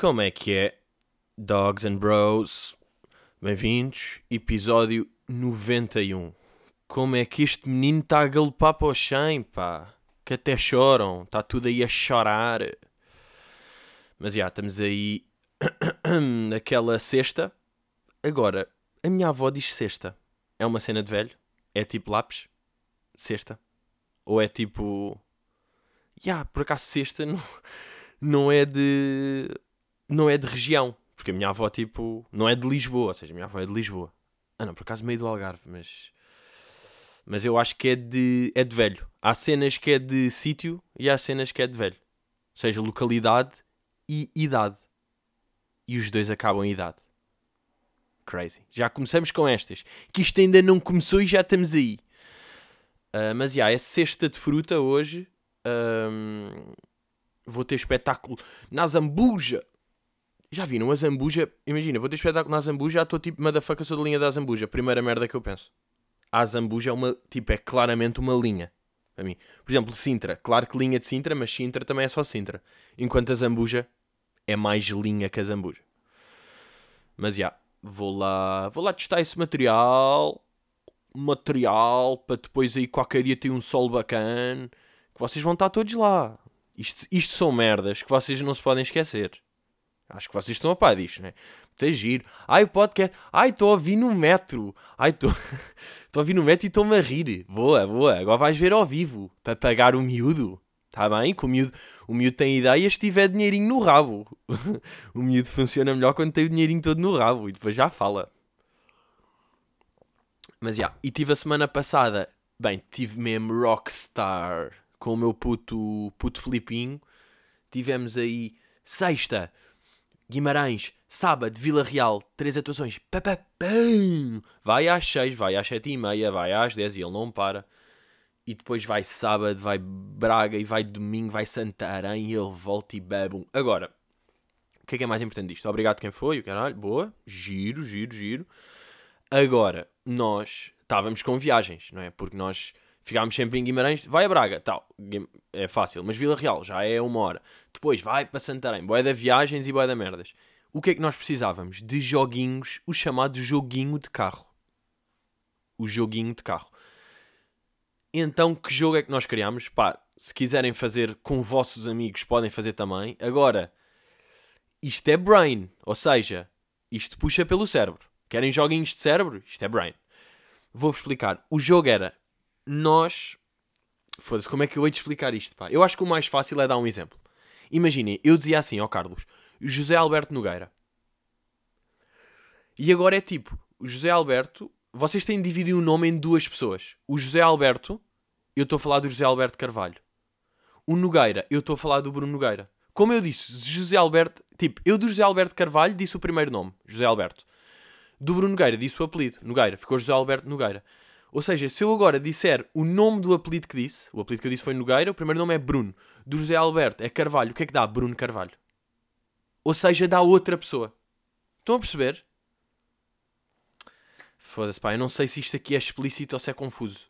Como é que é? Dogs and Bros, bem-vindos, episódio 91. Como é que este menino está a galopar para o 100, pá? Que até choram, está tudo aí a chorar. Mas já, estamos aí naquela sexta. Agora, a minha avó diz sexta. É uma cena de velho? É tipo lápis? Sexta? Ou é tipo. Já, por acaso sexta não, não é de. Não é de região. Porque a minha avó, tipo, não é de Lisboa. Ou seja, a minha avó é de Lisboa. Ah, não, por acaso meio do Algarve, mas. Mas eu acho que é de, é de velho. Há cenas que é de sítio e há cenas que é de velho. Ou seja, localidade e idade. E os dois acabam em idade. Crazy. Já começamos com estas. Que isto ainda não começou e já estamos aí. Uh, mas já, yeah, é sexta de fruta hoje. Um, vou ter espetáculo na Zambuja. Já viram a Zambuja? Imagina, vou ter espetáculo na Zambuja. Já estou tipo, motherfucker, sou da linha da Zambuja. Primeira merda que eu penso. A Zambuja é uma, tipo, é claramente uma linha. Para mim. Por exemplo, Sintra. Claro que linha de Sintra, mas Sintra também é só Sintra. Enquanto a Zambuja é mais linha que a Zambuja. Mas já, yeah, vou lá, vou lá testar esse material. Material para depois aí qualquer dia ter um sol bacana. Que vocês vão estar todos lá. Isto, isto são merdas que vocês não se podem esquecer. Acho que vocês estão a par disto, né? Muito giro. Ai, o podcast. Ai, estou a ouvir no metro. Ai, estou a ouvir no metro e estou-me a rir. Boa, boa. Agora vais ver ao vivo. Para pagar o miúdo. Está bem? Que o miúdo, o miúdo tem ideias se tiver dinheirinho no rabo. o miúdo funciona melhor quando tem o dinheirinho todo no rabo. E depois já fala. Mas já. Yeah. E tive a semana passada. Bem, tive mesmo Rockstar. Com o meu puto, puto Filipinho. Tivemos aí sexta Guimarães, sábado, Vila Real, três atuações. Papapam! Vai às seis, vai às sete e meia, vai às dez e ele não para. E depois vai sábado, vai Braga e vai domingo, vai Santarém e ele volta e bebe Agora, o que é que é mais importante disto? Obrigado quem foi, o caralho, boa, giro, giro, giro. Agora, nós estávamos com viagens, não é? Porque nós Ficámos sempre em Guimarães, vai a Braga, tal, é fácil, mas Vila Real já é uma hora. Depois vai para Santarém, boé da viagens e boé da merdas. O que é que nós precisávamos? De joguinhos, o chamado joguinho de carro. O joguinho de carro. Então, que jogo é que nós criámos? Pá, se quiserem fazer com vossos amigos, podem fazer também. Agora, isto é brain, ou seja, isto puxa pelo cérebro. Querem joguinhos de cérebro? Isto é brain. Vou-vos explicar. O jogo era nós. Foda-se, como é que eu hei de explicar isto? Pá? Eu acho que o mais fácil é dar um exemplo. Imaginem, eu dizia assim ao Carlos: José Alberto Nogueira. E agora é tipo: José Alberto. Vocês têm de dividir o nome em duas pessoas. O José Alberto, eu estou a falar do José Alberto Carvalho. O Nogueira, eu estou a falar do Bruno Nogueira. Como eu disse, José Alberto. Tipo, eu do José Alberto Carvalho disse o primeiro nome, José Alberto. Do Bruno Nogueira disse o apelido, Nogueira. Ficou José Alberto Nogueira. Ou seja, se eu agora disser o nome do apelido que disse, o apelido que eu disse foi Nogueira, o primeiro nome é Bruno. Do José Alberto é Carvalho. O que é que dá? Bruno Carvalho. Ou seja, dá outra pessoa. Estão a perceber? Foda-se, pá. Eu não sei se isto aqui é explícito ou se é confuso.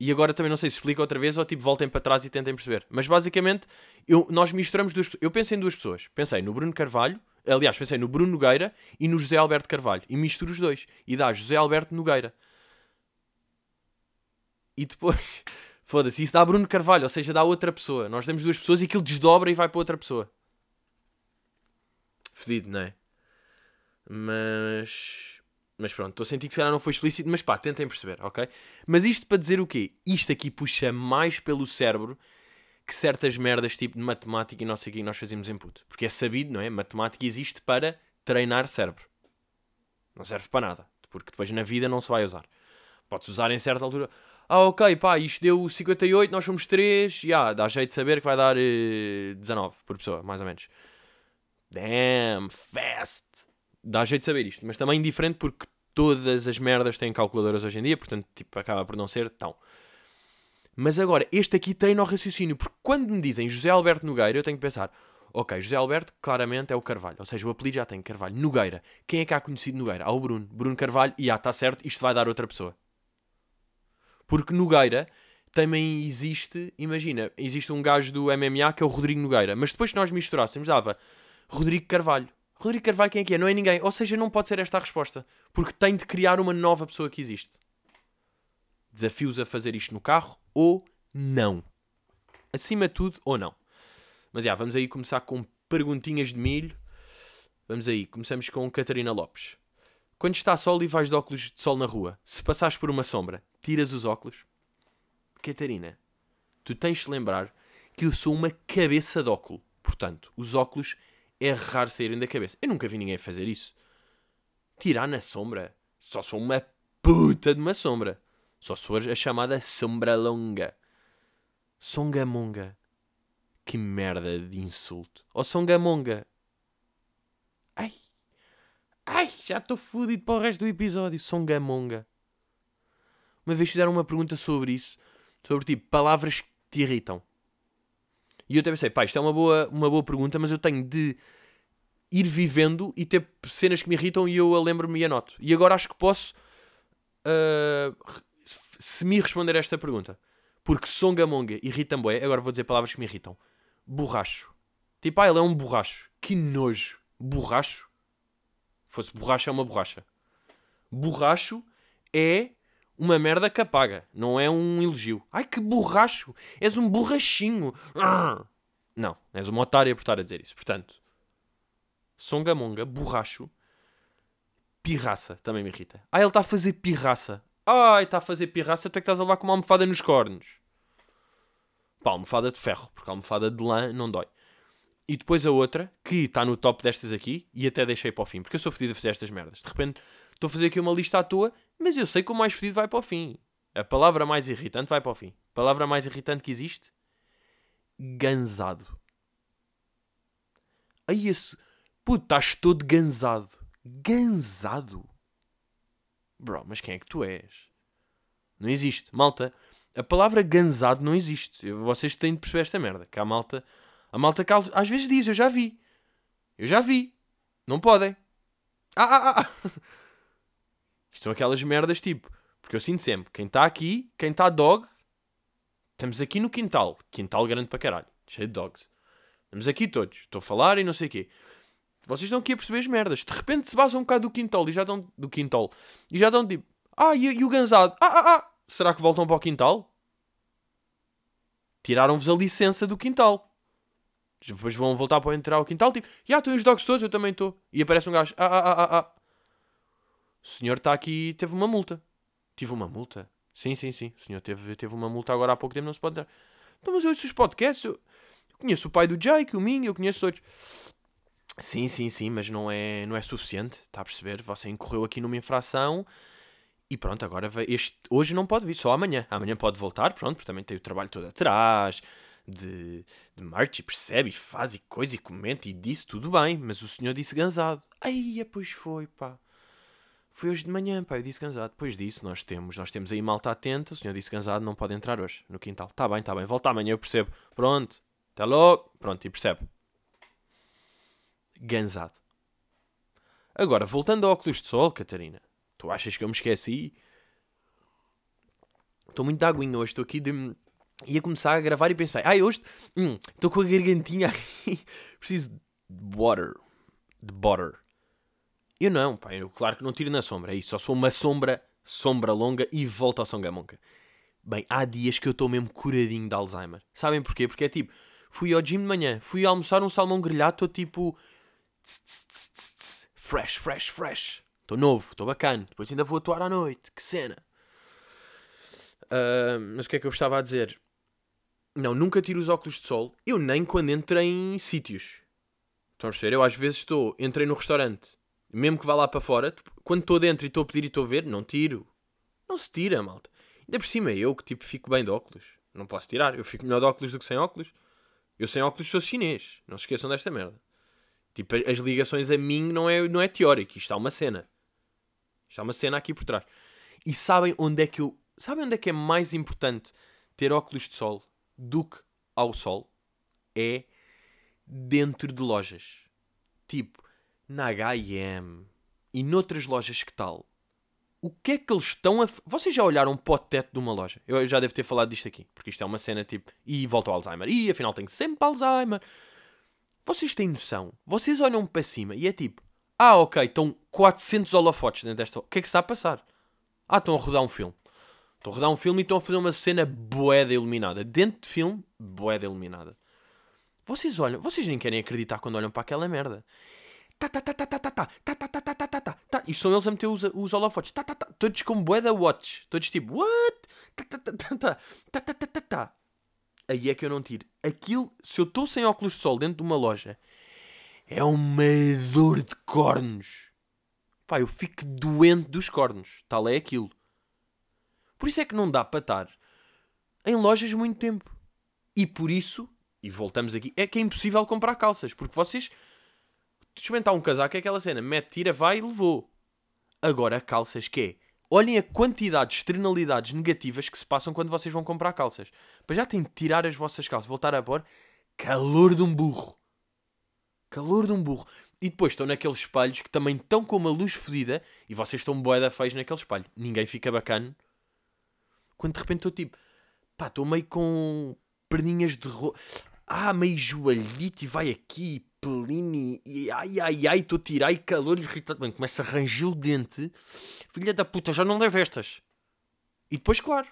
E agora também não sei se explica outra vez ou tipo voltem para trás e tentem perceber. Mas basicamente, eu, nós misturamos duas Eu pensei em duas pessoas. Pensei no Bruno Carvalho, aliás, pensei no Bruno Nogueira e no José Alberto Carvalho. E misturo os dois. E dá José Alberto Nogueira e depois, foda-se, isso dá Bruno Carvalho, ou seja, dá outra pessoa. Nós temos duas pessoas e aquilo desdobra e vai para outra pessoa. Fedido, não é? Mas. Mas pronto, estou a sentir que se calhar não foi explícito, mas pá, tentem perceber, ok? Mas isto para dizer o quê? Isto aqui puxa mais pelo cérebro que certas merdas tipo de matemática e não sei o que nós fazemos input. Porque é sabido, não é? Matemática existe para treinar cérebro. Não serve para nada. Porque depois na vida não se vai usar. Pode-se usar em certa altura ah, ok, pá, isto deu 58, nós somos 3, já, yeah, dá jeito de saber que vai dar uh, 19 por pessoa, mais ou menos. Damn, fast! Dá jeito de saber isto, mas também diferente porque todas as merdas têm calculadoras hoje em dia, portanto, tipo, acaba por não ser tão. Mas agora, este aqui treina o raciocínio, porque quando me dizem José Alberto Nogueira, eu tenho que pensar, ok, José Alberto claramente é o Carvalho, ou seja, o apelido já tem Carvalho. Nogueira, quem é que há conhecido Nogueira? Ah, o Bruno. Bruno Carvalho, e ah, está certo, isto vai dar outra pessoa. Porque Nogueira também existe, imagina, existe um gajo do MMA que é o Rodrigo Nogueira, mas depois que nós misturássemos, dava Rodrigo Carvalho. Rodrigo Carvalho quem é que é? Não é ninguém. Ou seja, não pode ser esta a resposta. Porque tem de criar uma nova pessoa que existe. Desafios a fazer isto no carro ou não. Acima de tudo ou não. Mas já, vamos aí começar com perguntinhas de milho. Vamos aí, começamos com Catarina Lopes. Quando está sol e vais de óculos de sol na rua, se passares por uma sombra, tiras os óculos? Catarina, tu tens de lembrar que eu sou uma cabeça de óculo. Portanto, os óculos é raro saírem da cabeça. Eu nunca vi ninguém fazer isso. Tirar na sombra? Só sou uma puta de uma sombra. Só for a chamada sombra longa. Songamonga. Que merda de insulto. Ou Songamonga. Ai. Ai, já estou fodido para o resto do episódio. Songamonga. Uma vez fizeram uma pergunta sobre isso. Sobre tipo, palavras que te irritam. E eu até pensei, pá, isto é uma boa, uma boa pergunta, mas eu tenho de ir vivendo e ter cenas que me irritam e eu a lembro-me e anoto. E agora acho que posso uh, se me responder esta pergunta. Porque songamonga irrita-me. Agora vou dizer palavras que me irritam. Borracho. Tipo, ah, ele é um borracho. Que nojo. Borracho. Fosse borracha, é uma borracha. Borracho é uma merda que apaga. Não é um elogio. Ai, que borracho. És um borrachinho. Não, és uma otária por estar a dizer isso. Portanto, songamonga, borracho, pirraça, também me irrita. Ah, ele está a fazer pirraça. Ai, está a fazer pirraça, tu é que estás a levar com uma almofada nos cornos. Pá, almofada de ferro, porque a almofada de lã não dói. E depois a outra, que está no top destas aqui, e até deixei para o fim, porque eu sou fedido a fazer estas merdas. De repente, estou a fazer aqui uma lista à toa, mas eu sei que o mais fedido vai para o fim. A palavra mais irritante vai para o fim. A palavra mais irritante que existe? Ganzado. Aí esse... Puto, estás todo ganzado. Ganzado? Bro, mas quem é que tu és? Não existe. Malta, a palavra ganzado não existe. Vocês têm de perceber esta merda. Que a malta, a malta que às vezes diz, eu já vi. Eu já vi. Não podem. Ah, ah, ah. Isto são aquelas merdas tipo. Porque eu sinto sempre, quem está aqui, quem está dog, estamos aqui no quintal. Quintal grande para caralho. Cheio de dogs. Estamos aqui todos. Estou a falar e não sei o quê. Vocês estão aqui a perceber as merdas. De repente se basam um bocado do quintal e já estão. Do quintal. E já estão tipo. Ah, e, e o ganzado? Ah, ah, ah. Será que voltam para o quintal? Tiraram-vos a licença do quintal. Depois vão voltar para entrar ao quintal, tipo, já yeah, estão os dogs todos, eu também estou. E aparece um gajo, ah, ah, ah, ah, ah. O senhor está aqui teve uma multa. Tive uma multa? Sim, sim, sim. O senhor teve, teve uma multa agora há pouco tempo, não se pode dar. Então, mas eu ouço os podcasts, eu, conheço o pai do Jake, o Minho, eu conheço todos. Sim, sim, sim, mas não é, não é suficiente, está a perceber? Você incorreu aqui numa infração e pronto, agora vai, este, hoje não pode vir, só amanhã. Amanhã pode voltar, pronto, porque também tem o trabalho todo atrás, de, de marcha e percebe, e faz e coisa e comenta e disse tudo bem, mas o senhor disse gansado. Aí, pois foi, pá. Foi hoje de manhã, pá, eu disse gansado. Depois disso, nós temos, nós temos aí malta atenta, o senhor disse gansado, não pode entrar hoje, no quintal. Tá bem, tá bem, volta amanhã, eu percebo. Pronto, até logo. Pronto, e percebe gansado. Agora, voltando ao óculos de sol, Catarina, tu achas que eu me esqueci? Estou muito de aguinha hoje, estou aqui de. Ia começar a gravar e pensei, ai, ah, hoje estou hum, com a gargantinha aqui, preciso de water, de butter. Eu não, pá, eu claro que não tiro na sombra, é isso, só sou uma sombra, sombra longa e volto ao Songamonca. Bem, há dias que eu estou mesmo curadinho de Alzheimer. Sabem porquê? Porque é tipo, fui ao gym de manhã, fui almoçar um salmão grelhado, estou tipo fresh, fresh, fresh. Estou novo, estou bacana. Depois ainda vou atuar à noite. Que cena. Uh, mas o que é que eu estava a dizer? Não, nunca tiro os óculos de sol. Eu nem quando entro em sítios. Estão a perceber? Eu às vezes estou, entrei no restaurante, mesmo que vá lá para fora, quando estou dentro e estou a pedir e estou a ver, não tiro. Não se tira, malta. Ainda por cima, eu que tipo fico bem de óculos. Não posso tirar. Eu fico melhor de óculos do que sem óculos. Eu sem óculos sou chinês. Não se esqueçam desta merda. Tipo, as ligações a mim não é, não é teórico, isto há uma cena. Isto há uma cena aqui por trás. E sabem onde é que eu. Sabem onde é que é mais importante ter óculos de sol do que ao sol? É dentro de lojas. Tipo, na HM e noutras lojas que tal. O que é que eles estão a. Vocês já olharam para o teto de uma loja? Eu já devo ter falado disto aqui, porque isto é uma cena tipo. E volta ao Alzheimer. E afinal tenho sempre Alzheimer. Vocês têm noção? Vocês olham para cima e é tipo, ah, ok, estão 400 holofotes dentro desta. O que é que está a passar? Ah, estão a rodar um filme. Estão a rodar um filme e estão a fazer uma cena boeda iluminada. Dentro de filme, boeda iluminada. Vocês olham, vocês nem querem acreditar quando olham para aquela merda. Tá, tá, tá, tá, tá, tá, tá, tá, tá, tá, tá, tá, tá, tá, tá. Isto são eles a meter os, holofotes. Tá, tá, tá. Todos com boeda watch. Todos tipo, what? Tá, tá, tá, tá, tá, tá, tá, tá, tá, tá. Aí é que eu não tiro. Aquilo, se eu estou sem óculos de sol dentro de uma loja, é uma dor de cornos. Pá, eu fico doente dos cornos. Tal é aquilo. Por isso é que não dá para estar em lojas muito tempo. E por isso, e voltamos aqui, é que é impossível comprar calças. Porque vocês, experimentar um casaco é aquela cena, mete, tira, vai e levou. Agora, calças que é? Olhem a quantidade de externalidades negativas que se passam quando vocês vão comprar calças. Para já têm de tirar as vossas calças, voltar a pôr calor de um burro. Calor de um burro. E depois estão naqueles espelhos que também estão com uma luz fodida e vocês estão boeda feios naquele espelho. Ninguém fica bacana. Quando de repente estou tipo, pá, estou meio com perninhas de ro... Ah, meio joalhito e vai aqui, pelini, e ai ai ai, estou a tirar e calor irritado. Bem, começa a ranger o dente. Filha da puta, já não leva estas. E depois, claro.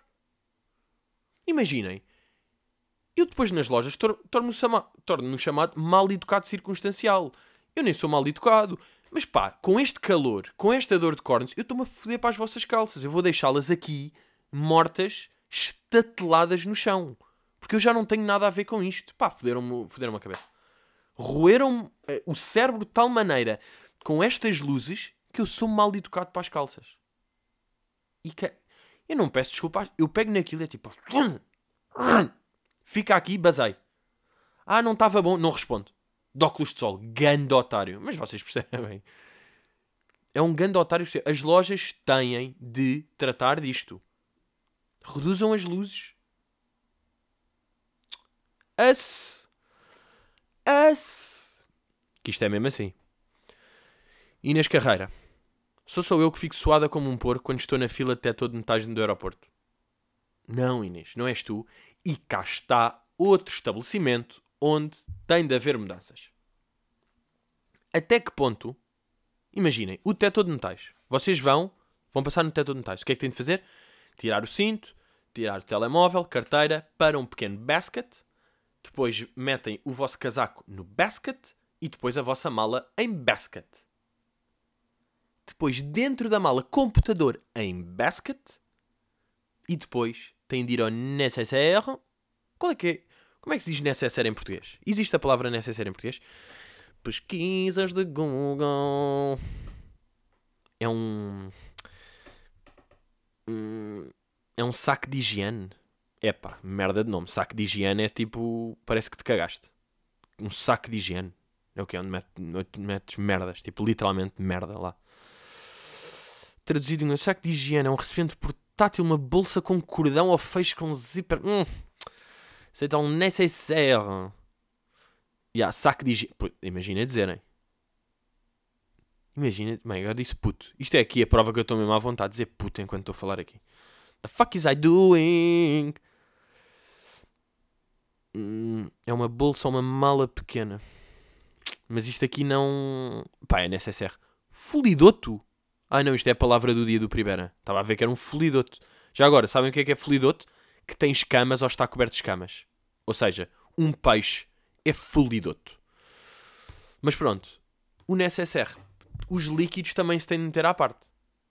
Imaginem. Eu depois nas lojas torno-me torno chamado mal educado circunstancial. Eu nem sou mal educado. Mas pá, com este calor, com esta dor de cornos, eu estou-me a foder para as vossas calças. Eu vou deixá-las aqui, mortas, estateladas no chão. Porque eu já não tenho nada a ver com isto. Pá, foderam-me foderam a cabeça. Roeram-me uh, o cérebro de tal maneira com estas luzes que eu sou mal educado para as calças. E que... eu não peço desculpas. Eu pego naquilo e é tipo. Fica aqui, basei. Ah, não estava bom. Não respondo. De óculos de sol. Gando otário. Mas vocês percebem. É um gando otário. As lojas têm de tratar disto. Reduzam as luzes. As. Que isto é mesmo assim. Inês Carreira. Sou só eu que fico suada como um porco quando estou na fila até todo metade do aeroporto. Não, Inês, não és tu. E cá está outro estabelecimento onde tem de haver mudanças. Até que ponto? Imaginem, o teto de metais. Vocês vão, vão passar no teto de metais. O que é que têm de fazer? Tirar o cinto, tirar o telemóvel, carteira, para um pequeno basket depois metem o vosso casaco no basket e depois a vossa mala em basket. Depois, dentro da mala, computador em basket. E depois têm de ir ao necessaire. Qual é que é? Como é que se diz necessaire em português? Existe a palavra necessaire em português? Pesquisas de Google. É um. É um saco de higiene. Epá, merda de nome. Saco de higiene é tipo. Parece que te cagaste. Um saco de higiene. É o que? Metes, onde metes merdas. Tipo, literalmente merda lá. Traduzido em um saco de higiene é um recipiente portátil, uma bolsa com cordão ou fecho com zíper. Hum. C'est un nécessaire. Yeah, saco de higiene. Imagina dizerem. Imagina. Bem, agora disse puto. Isto é aqui a prova que eu estou mesmo à vontade de dizer puto enquanto estou a falar aqui. The fuck is I doing? Hum, é uma bolsa uma mala pequena. Mas isto aqui não. Pá, é necessaire. Folidoto? Ah, não, isto é a palavra do dia do Primeira. Estava a ver que era um folidoto. Já agora, sabem o que é que é folidoto? Que tem escamas ou está coberto de escamas. Ou seja, um peixe é folidoto. Mas pronto, o necessaire. Os líquidos também se têm de meter à parte.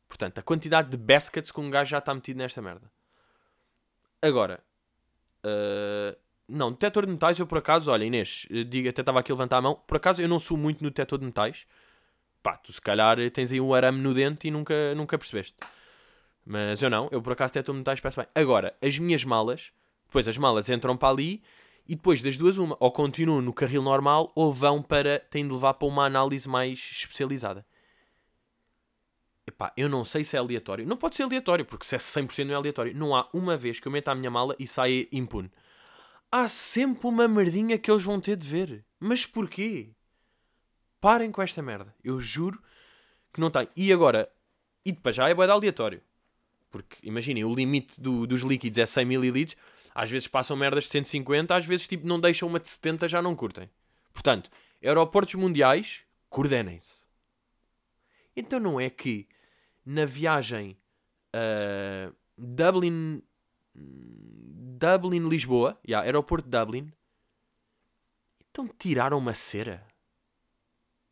Portanto, a quantidade de baskets que um gajo já está metido nesta merda. Agora, uh, não, detector de metais, eu por acaso, olha, Inês, digo, até estava aqui a levantar a mão. Por acaso eu não sou muito no detector de metais. Pá, tu se calhar tens aí um arame no dente e nunca, nunca percebeste. Mas eu não, eu por acaso detector de metais peço bem. Agora, as minhas malas, depois as malas entram para ali e depois das duas uma, ou continuam no carril normal ou vão para, têm de levar para uma análise mais especializada. Epá, eu não sei se é aleatório. Não pode ser aleatório, porque se é 100% não é aleatório. Não há uma vez que eu meta a minha mala e saia impune há sempre uma merdinha que eles vão ter de ver. Mas porquê? Parem com esta merda. Eu juro que não tem. E agora, e depois já é boeda aleatório. Porque imaginem, o limite do, dos líquidos é 100 ml. Às vezes passam merdas de 150, às vezes tipo, não deixam uma de 70, já não curtem. Portanto, Aeroportos mundiais, coordenem-se. Então não é que na viagem uh, Dublin. Dublin, Lisboa, yeah, aeroporto de Dublin, então tiraram uma cera.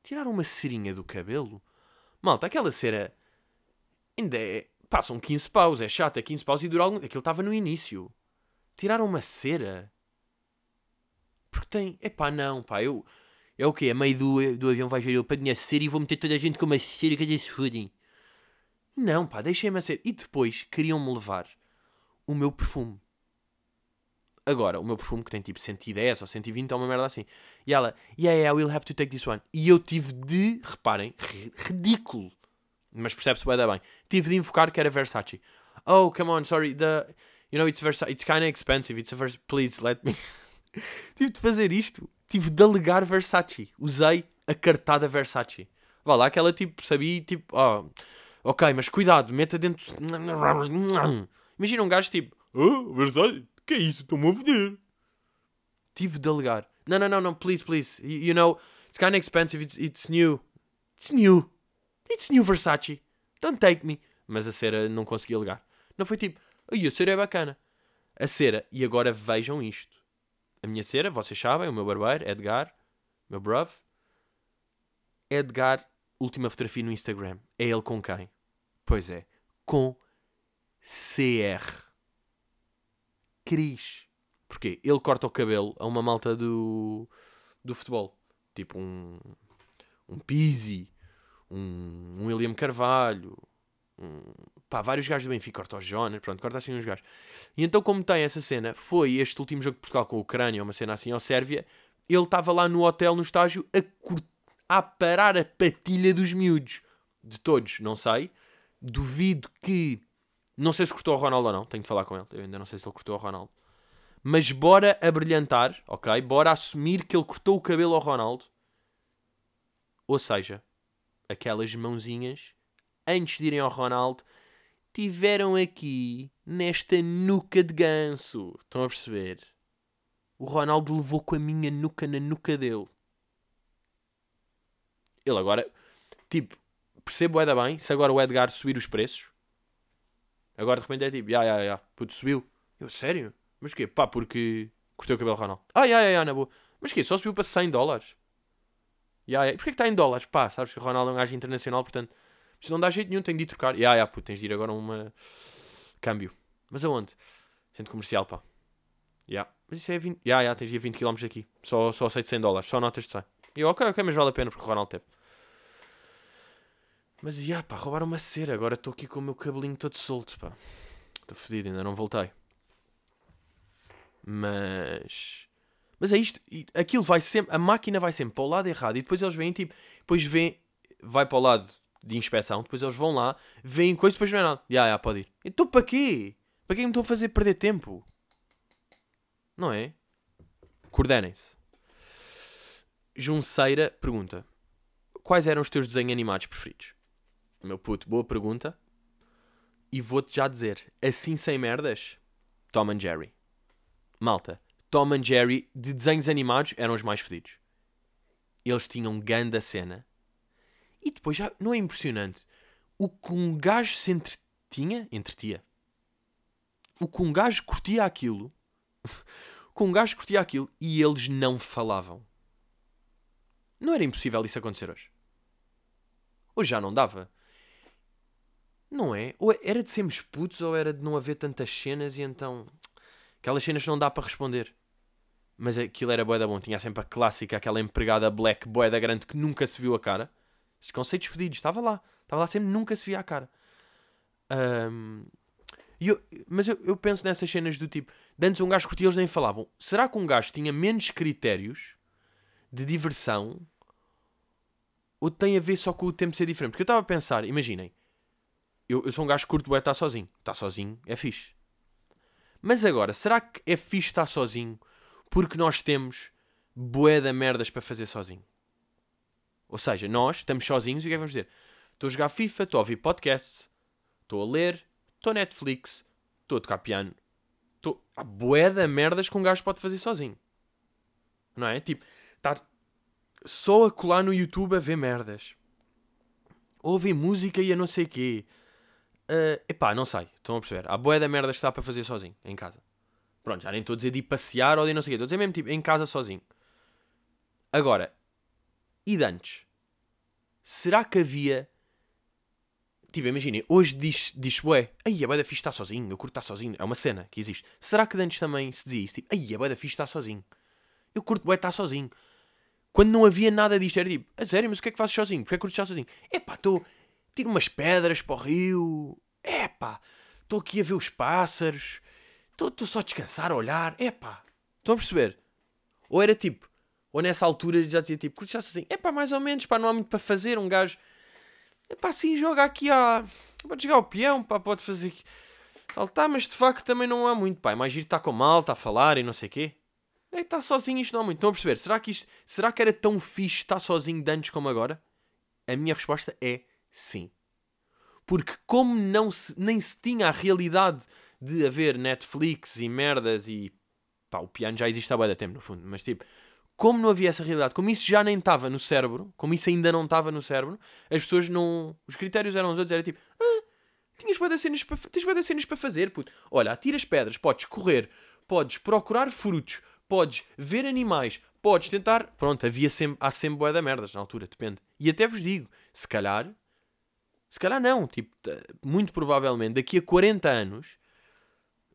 Tiraram uma cerinha do cabelo. Malta, aquela cera ainda é. Passam 15 paus, é chato, é 15 paus e dura algum. Aquilo estava no início. Tiraram uma cera. Porque tem. Epá, não, pá, eu. É o quê? A meio do, do avião vai ver eu para minha cera e vou meter toda a gente com uma cera que se fodem. Não, pá, deixem-me a ser. E depois queriam-me levar o meu perfume. Agora, o meu perfume que tem tipo 110 ou 120 é uma merda assim. E ela, yeah, yeah, we'll have to take this one. E eu tive de, reparem, ridículo. Mas percebe-se bem, bem. Tive de invocar que era Versace. Oh, come on, sorry, the, you know, it's Versace, it's kind of expensive, it's a Versace, please let me. tive de fazer isto. Tive de alegar Versace. Usei a cartada Versace. Vá lá que ela tipo sabia, tipo, oh, ok, mas cuidado, meta dentro. Imagina um gajo tipo, oh, Versace, que é isso? Estou-me a foder. Tive de alegar. Não, não, não, não, please, please. You, you know, it's kind of expensive. It's, it's new. It's new. It's new Versace. Don't take me. Mas a cera não consegui alegar. Não foi tipo, ai, a cera é bacana. A cera, e agora vejam isto. A minha cera, vocês sabem, o meu barbeiro, Edgar, meu bruv. Edgar, última fotografia no Instagram. É ele com quem? Pois é, com CR. Cris. Porquê? Ele corta o cabelo a uma malta do, do futebol. Tipo um, um Pizzi, um, um William Carvalho, um, pá, vários gajos do Benfica, corta o Jonas, pronto, corta assim uns gajos. E então, como tem essa cena, foi este último jogo de Portugal com a Ucrânia, uma cena assim, ao Sérvia, ele estava lá no hotel, no estágio, a, a parar a patilha dos miúdos. De todos, não sei. Duvido que não sei se cortou o Ronaldo ou não, tenho de falar com ele. Eu ainda não sei se ele cortou o Ronaldo. Mas bora abrilhantar, ok? Bora assumir que ele cortou o cabelo ao Ronaldo. Ou seja, aquelas mãozinhas, antes de irem ao Ronaldo, tiveram aqui nesta nuca de ganso. Estão a perceber? O Ronaldo levou com a minha nuca na nuca dele. Ele agora, tipo, percebo é da bem se agora o Edgar subir os preços Agora de repente é tipo, ya, ya, ya, puto, subiu. Eu, sério? Mas o quê? Pá, porque cortei o cabelo Ronaldo. Ah, ya, ya, ya, na boa. Mas o quê? Só subiu para 100 dólares? Ya, ya. Porquê que está em dólares? Pá, sabes que o Ronaldo é um gajo internacional, portanto, se não dá jeito nenhum, tem de ir trocar. Ya, ya, puto, tens de ir agora a uma câmbio. Mas aonde? Centro comercial, pá. Ya. Mas isso é 20. Ya, ya, tens de ir a 20 km daqui. Só, só aceito 100 dólares, só notas de 100. E eu, ok, ok, mas vale a pena porque o Ronaldo teve. Mas, ia pá, roubaram uma cera. Agora estou aqui com o meu cabelinho todo solto, pá. Estou fodido, ainda não voltei. Mas... Mas é isto. Aquilo vai sempre... A máquina vai sempre para o lado errado. E depois eles vêm, tipo... Depois vêm... Vai para o lado de inspeção. Depois eles vão lá. Veem coisas, depois não é nada. Já, já, pode ir. Então para quê? Para que me estou a fazer perder tempo? Não é? Coordenem-se. Junceira pergunta: Quais eram os teus desenhos animados preferidos? Meu puto, boa pergunta. E vou-te já dizer, assim sem merdas, Tom and Jerry. Malta, Tom and Jerry de desenhos animados eram os mais fedidos. Eles tinham ganda cena. E depois já não é impressionante o que um gajo se entretinha, entretia. O que um gajo curtia aquilo, que um gajo curtia aquilo e eles não falavam. Não era impossível isso acontecer hoje. Hoje já não dava. Não é? Ou era de sermos putos ou era de não haver tantas cenas e então. Aquelas cenas não dá para responder. Mas aquilo era boeda bom. Tinha sempre a clássica, aquela empregada black boeda grande que nunca se viu a cara. Esses conceitos fedidos. Estava lá. Estava lá sempre, nunca se via a cara. Um, eu, mas eu, eu, penso nessas cenas do tipo. De antes um gajo curtia, eles nem falavam. Será que um gajo tinha menos critérios de diversão? Ou tem a ver só com o tempo ser diferente? Porque eu estava a pensar, imaginem eu, eu sou um gajo que curto bué estar sozinho. Estar sozinho é fixe. Mas agora, será que é fixe estar sozinho porque nós temos bué da merdas para fazer sozinho? Ou seja, nós estamos sozinhos e o que é que vamos dizer? Estou a jogar FIFA, estou a ouvir podcasts, estou a ler, estou a Netflix, estou a tocar piano. Estou... Há bué da merdas que um gajo pode fazer sozinho. Não é? Tipo, estar só a colar no YouTube a ver merdas. Ou a ver música e a não sei quê. Uh, epá, não sei. Estão a perceber? Há boé da merda que está para fazer sozinho, em casa. Pronto, já nem estou a dizer de ir passear ou de não sei o quê. Estou a dizer mesmo, tipo, em casa sozinho. Agora, e de antes? Será que havia... Tipo, imaginem, hoje diz, diz ué, aí a boeda fixe está sozinho, eu curto estar sozinho. É uma cena que existe. Será que de antes também se dizia isso? Tipo, aí a boeda fixe está sozinho. Eu curto bué estar sozinho. Quando não havia nada disto, era tipo, a sério, mas o que é que fazes sozinho? Porquê é que curtes estar sozinho? Epá, estou... Tiro umas pedras para o rio. Epá, estou aqui a ver os pássaros. Estou só a descansar, a olhar. Epá, estão a perceber? Ou era tipo, ou nessa altura já dizia tipo, estar sozinho? Epá, mais ou menos, pá, não há muito para fazer. Um gajo, epá, sim, joga aqui a... Pode jogar o peão, pá, pode fazer... Saltar, mas de facto também não há muito, pá. É mais giro estar com mal, está a falar e não sei o quê. É, está sozinho isto não há muito. Estão a perceber? Será que, isto, será que era tão fixe estar sozinho de antes como agora? A minha resposta é sim. Porque como não se, nem se tinha a realidade de haver Netflix e merdas e... Pá, o piano já existe há bem tempo no fundo. Mas tipo, como não havia essa realidade, como isso já nem estava no cérebro, como isso ainda não estava no cérebro, as pessoas não... Os critérios eram os outros. Era tipo... Ah, tinhas bué cenas para, tens cenas para fazer, puto. Olha, atiras pedras, podes correr, podes procurar frutos, podes ver animais, podes tentar. Pronto, havia sempre, há sempre boé da merdas na altura, depende. E até vos digo, se calhar, se calhar não, tipo, muito provavelmente daqui a 40 anos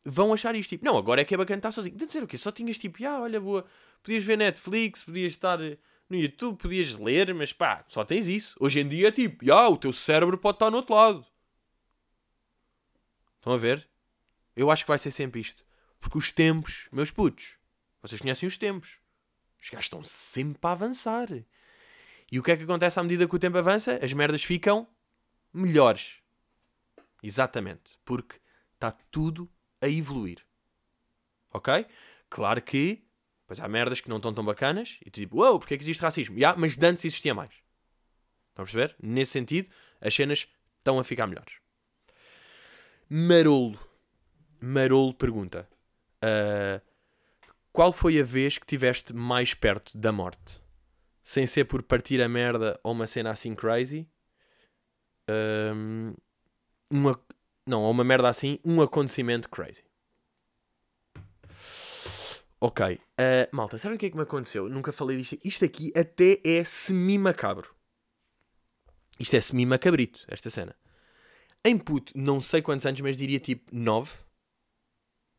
vão achar isto tipo, não, agora é que é bacana estar sozinho. De dizer o quê? Só tinhas tipo, ah, olha, boa, podias ver Netflix, podias estar no YouTube, podias ler, mas pá, só tens isso. Hoje em dia é tipo, ah, o teu cérebro pode estar no outro lado. Estão a ver? Eu acho que vai ser sempre isto. Porque os tempos, meus putos, vocês conhecem os tempos. Os gajos estão sempre a avançar. E o que é que acontece à medida que o tempo avança? As merdas ficam melhores. Exatamente. Porque está tudo a evoluir. Ok? Claro que pois há merdas que não estão tão bacanas e tipo, uau, wow, porque é que existe racismo? Yeah, mas de antes existia mais. Estão a perceber? Nesse sentido, as cenas estão a ficar melhores. Marolo. Marolo pergunta: uh, qual foi a vez que tiveste mais perto da morte? Sem ser por partir a merda ou uma cena assim crazy? Um, uma, não, ou uma merda assim, um acontecimento crazy. Ok. Uh, malta, sabem o que é que me aconteceu? Nunca falei disto. Isto aqui até é semi-macabro. Isto é semi-macabrito, esta cena. Em puto, não sei quantos anos, mas diria tipo 9.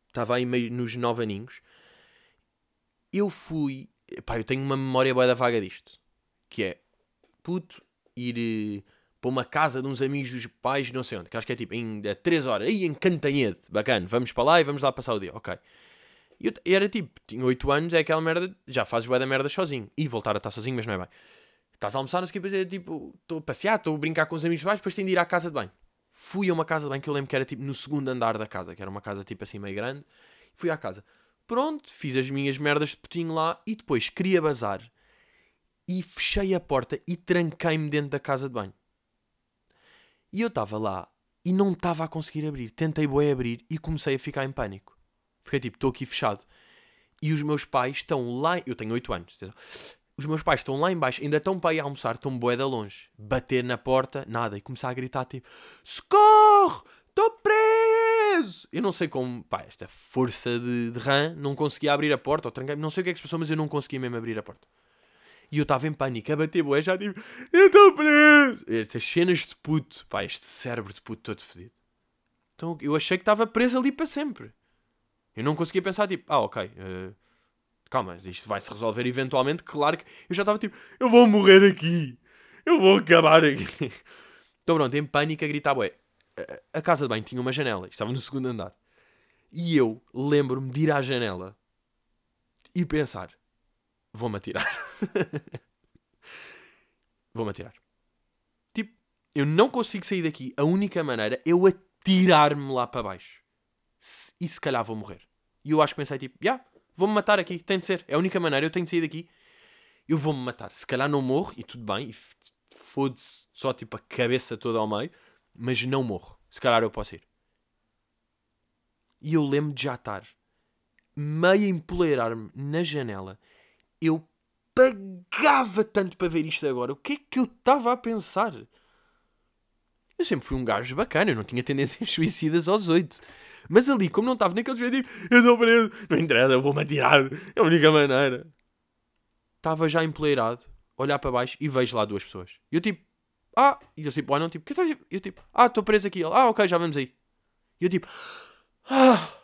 Estava aí meio nos 9 aninhos eu fui. Pá, eu tenho uma memória boa da vaga disto. Que é, puto, ir uh, para uma casa de uns amigos dos pais, não sei onde, que acho que é tipo em 3 horas, aí em Cantanhede, bacana, vamos para lá e vamos lá passar o dia, ok. E era tipo, tinha 8 anos, é aquela merda, já fazes boa da merda sozinho. E voltar a estar sozinho, mas não é bem. Estás a almoçar, não sei o que, é tipo, estou a passear, estou a brincar com os amigos dos pais, depois tenho de ir à casa de banho. Fui a uma casa de banho que eu lembro que era tipo no segundo andar da casa, que era uma casa tipo assim meio grande. Fui à casa. Pronto, fiz as minhas merdas de putinho lá e depois queria bazar. E fechei a porta e tranquei-me dentro da casa de banho. E eu estava lá e não estava a conseguir abrir. Tentei boi abrir e comecei a ficar em pânico. Fiquei tipo, estou aqui fechado. E os meus pais estão lá. Eu tenho 8 anos. Os meus pais estão lá embaixo, ainda estão para ir almoçar, estão bué de longe. Bater na porta, nada. E começar a gritar tipo: Socorro! Estou preso! Eu não sei como, pá, esta força de, de rã, não conseguia abrir a porta, ou tranquei não sei o que é que se passou, mas eu não conseguia mesmo abrir a porta. E eu estava em pânico, a bater boé, já tipo, eu estou preso! Estas cenas de puto, pá, este cérebro de puto todo fedido. Então eu achei que estava preso ali para sempre. Eu não conseguia pensar, tipo, ah, ok, uh, calma, isto vai se resolver eventualmente. Claro que eu já estava tipo, eu vou morrer aqui, eu vou acabar aqui. Então pronto, em pânico a gritar, ué, a casa de banho tinha uma janela, estava no segundo andar. E eu lembro-me de ir à janela e pensar: vou-me atirar. vou-me atirar. Tipo, eu não consigo sair daqui. A única maneira é eu atirar-me lá para baixo. E se calhar vou morrer. E eu acho que pensei: tipo, já, yeah, vou-me matar aqui, tem de ser. É a única maneira, eu tenho de sair daqui. Eu vou-me matar. Se calhar não morro e tudo bem, e fode-se só tipo a cabeça toda ao meio mas não morro. Se calhar eu posso ir. E eu lembro de já estar meio a empoleirar-me na janela. Eu pagava tanto para ver isto agora. O que é que eu estava a pensar? Eu sempre fui um gajo bacana, eu não tinha tendências suicidas aos oito. Mas ali, como não estava naquele tipo, eu estou preso, não interessa, eu vou-me atirar, é a única maneira. Estava já empoleirado, olhar para baixo e vejo lá duas pessoas. E eu tipo, ah, e eu tipo, ah, não, tipo, que estás? Eu tipo, ah, estou preso aqui. Ah, ok, já vamos aí. E eu tipo, ah.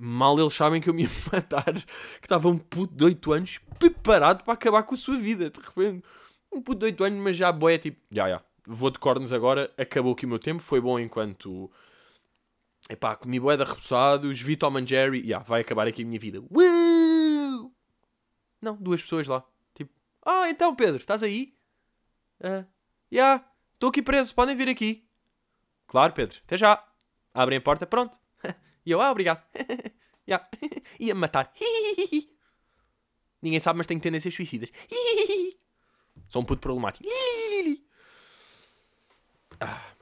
Mal eles sabem que eu me ia matar, que estava um puto de 8 anos preparado para acabar com a sua vida. De repente, um puto de 8 anos, mas já boé, tipo, já, já, vou de cornos agora, acabou aqui o meu tempo, foi bom enquanto. Epá, comi boé de repousados, vi Tom and Jerry, já, vai acabar aqui a minha vida. Uh! Não, duas pessoas lá. Tipo, ah, então Pedro, estás aí? Ah, já, estou aqui preso, podem vir aqui. Claro, Pedro, até já. Abrem a porta, pronto. E eu, ah, obrigado. Ia-me matar. Ninguém sabe, mas tenho tendências suicidas. Sou um puto problemático. Ah.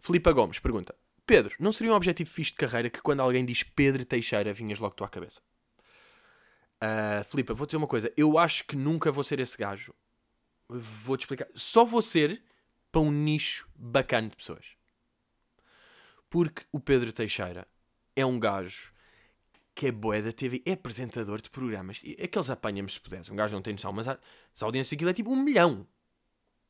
Filipa Gomes pergunta: Pedro, não seria um objetivo fixe de carreira que quando alguém diz Pedro Teixeira vinhas logo tua cabeça? Uh, Filipa, vou dizer uma coisa. Eu acho que nunca vou ser esse gajo. Vou-te explicar. Só vou ser para um nicho bacana de pessoas. Porque o Pedro Teixeira é um gajo que é boé da TV, é apresentador de programas. Aqueles apanha-me se puderes. Um gajo não tem noção, mas a, as audiências daquilo é tipo um milhão.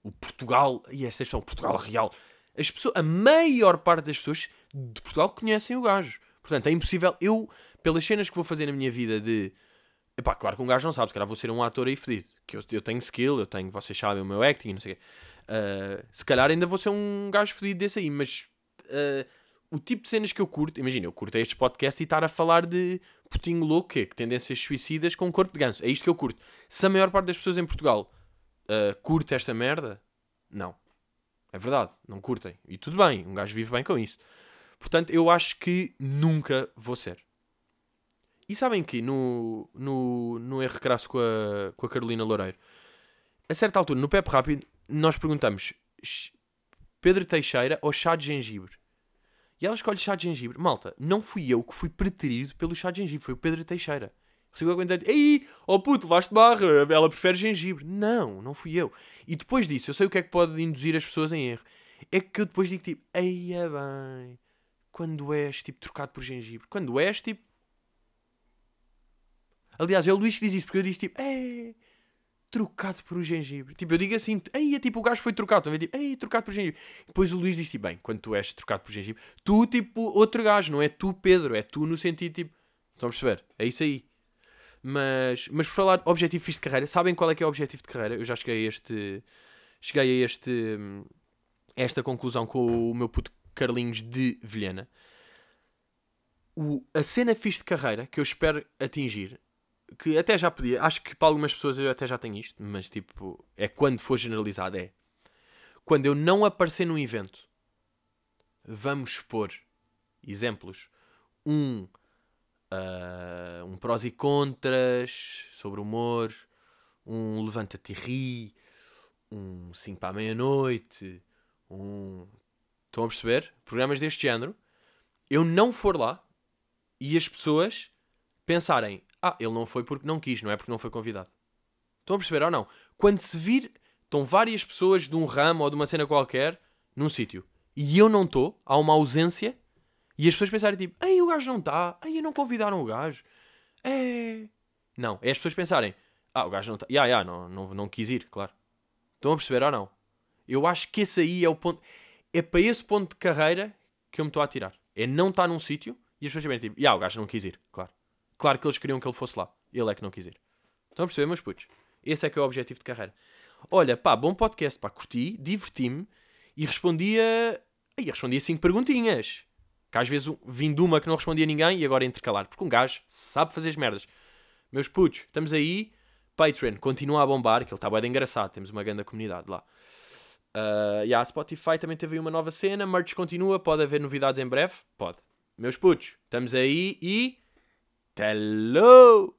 O Portugal, e esta expressão, Portugal real. As pessoas, a maior parte das pessoas de Portugal conhecem o gajo. Portanto, é impossível. Eu, pelas cenas que vou fazer na minha vida de. Epá, claro que um gajo não sabe, se calhar vou ser um ator aí fedido. Que eu, eu tenho skill, eu tenho, vocês sabem o meu acting, não sei o quê. Uh, se calhar ainda vou ser um gajo fedido desse aí, mas. Uh, o tipo de cenas que eu curto, imagina, eu curto estes podcasts e estar a falar de putinho louco, que, que tendências suicidas com um corpo de ganso. É isto que eu curto. Se a maior parte das pessoas em Portugal uh, curte esta merda, não. É verdade, não curtem. E tudo bem, um gajo vive bem com isso. Portanto, eu acho que nunca vou ser. E sabem que no, no, no erro crasso com a, com a Carolina Loureiro, a certa altura, no Pep Rápido, nós perguntamos Pedro Teixeira ou chá de gengibre? E ela escolhe chá de gengibre. Malta, não fui eu que fui preterido pelo chá de gengibre, foi o Pedro Teixeira. Recebeu a comentário, ei, oh puto, levaste barra, ela prefere gengibre. Não, não fui eu. E depois disso, eu sei o que é que pode induzir as pessoas em erro. É que eu depois digo tipo, eia bem, quando és tipo trocado por gengibre. Quando és tipo. Aliás, é o Luís que diz isso, porque eu disse tipo, é trocado por um gengibre. Tipo, eu digo assim, aí é tipo, o gajo foi trocado, também tipo, ei, trocado por gengibre. Depois o Luís diz tipo, bem, quando tu és trocado por gengibre, tu tipo, outro gajo, não é tu Pedro, é tu no sentido tipo, estão a perceber? É isso aí. Mas, mas por falar objetivo fixe de carreira, sabem qual é que é o objetivo de carreira? Eu já cheguei a este, cheguei a este, esta conclusão com o meu puto Carlinhos de Vilhena. O, a cena fixe de carreira que eu espero atingir que até já podia, acho que para algumas pessoas eu até já tenho isto, mas tipo, é quando for generalizado, é quando eu não aparecer num evento, vamos expor exemplos, um, uh, um prós e contras sobre humor, um levanta-te e ri, um 5 para a meia-noite, um. Estão a perceber? Programas deste género, eu não for lá e as pessoas pensarem, ah, ele não foi porque não quis, não é porque não foi convidado. Estão a perceber ou não? Quando se vir, estão várias pessoas de um ramo ou de uma cena qualquer num sítio e eu não estou, há uma ausência e as pessoas pensarem tipo, ei, o gajo não está, ei, não convidaram o gajo. É. Não, é as pessoas pensarem, ah, o gajo não está, yeah, yeah, não, não, não quis ir, claro. Estão a perceber ou não? Eu acho que esse aí é o ponto, é para esse ponto de carreira que eu me estou a tirar. É não estar num sítio e as pessoas pensarem tipo, yeah, o gajo não quis ir, claro. Claro que eles queriam que ele fosse lá. Ele é que não quis ir. Estão a perceber, meus putos? Esse é que é o objetivo de carreira. Olha, pá, bom podcast, pá, curti, diverti-me e respondia. E respondia cinco perguntinhas. Que às vezes vim de uma que não respondia ninguém e agora intercalar. Porque um gajo sabe fazer as merdas. Meus putos, estamos aí. Patreon continua a bombar, que ele está bem engraçado. Temos uma grande comunidade lá. Uh, e a Spotify também teve aí uma nova cena. Merch continua. Pode haver novidades em breve? Pode. Meus putos, estamos aí e. Hello!